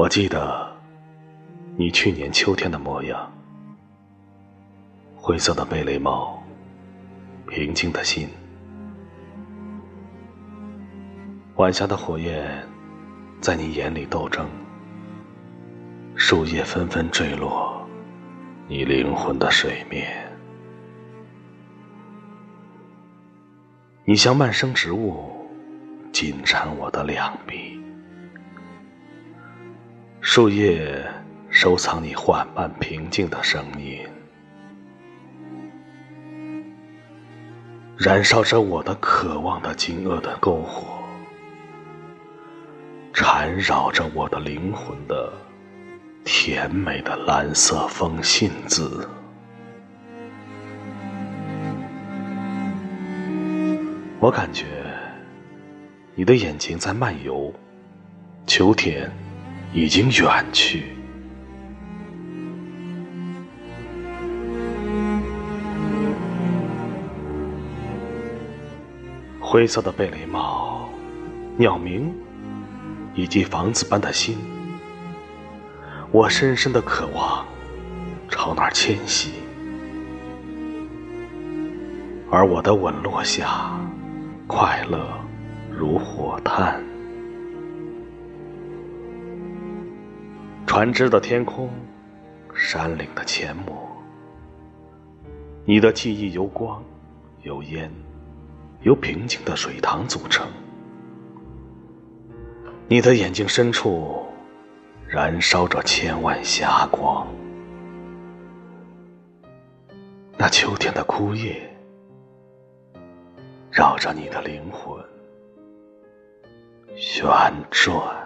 我记得你去年秋天的模样，灰色的贝雷帽，平静的心，晚霞的火焰在你眼里斗争，树叶纷纷坠落，你灵魂的水面。你像蔓生植物，紧缠我的两臂。树叶收藏你缓慢平静的声音，燃烧着我的渴望的惊愕的篝火，缠绕着我的灵魂的甜美的蓝色风信子。我感觉你的眼睛在漫游，秋天已经远去。灰色的贝雷帽，鸟鸣，以及房子般的心，我深深的渴望朝那儿迁徙，而我的吻落下。快乐如火炭，船只的天空，山岭的阡陌，你的记忆由光、由烟、由平静的水塘组成。你的眼睛深处，燃烧着千万霞光。那秋天的枯叶。绕着你的灵魂旋转。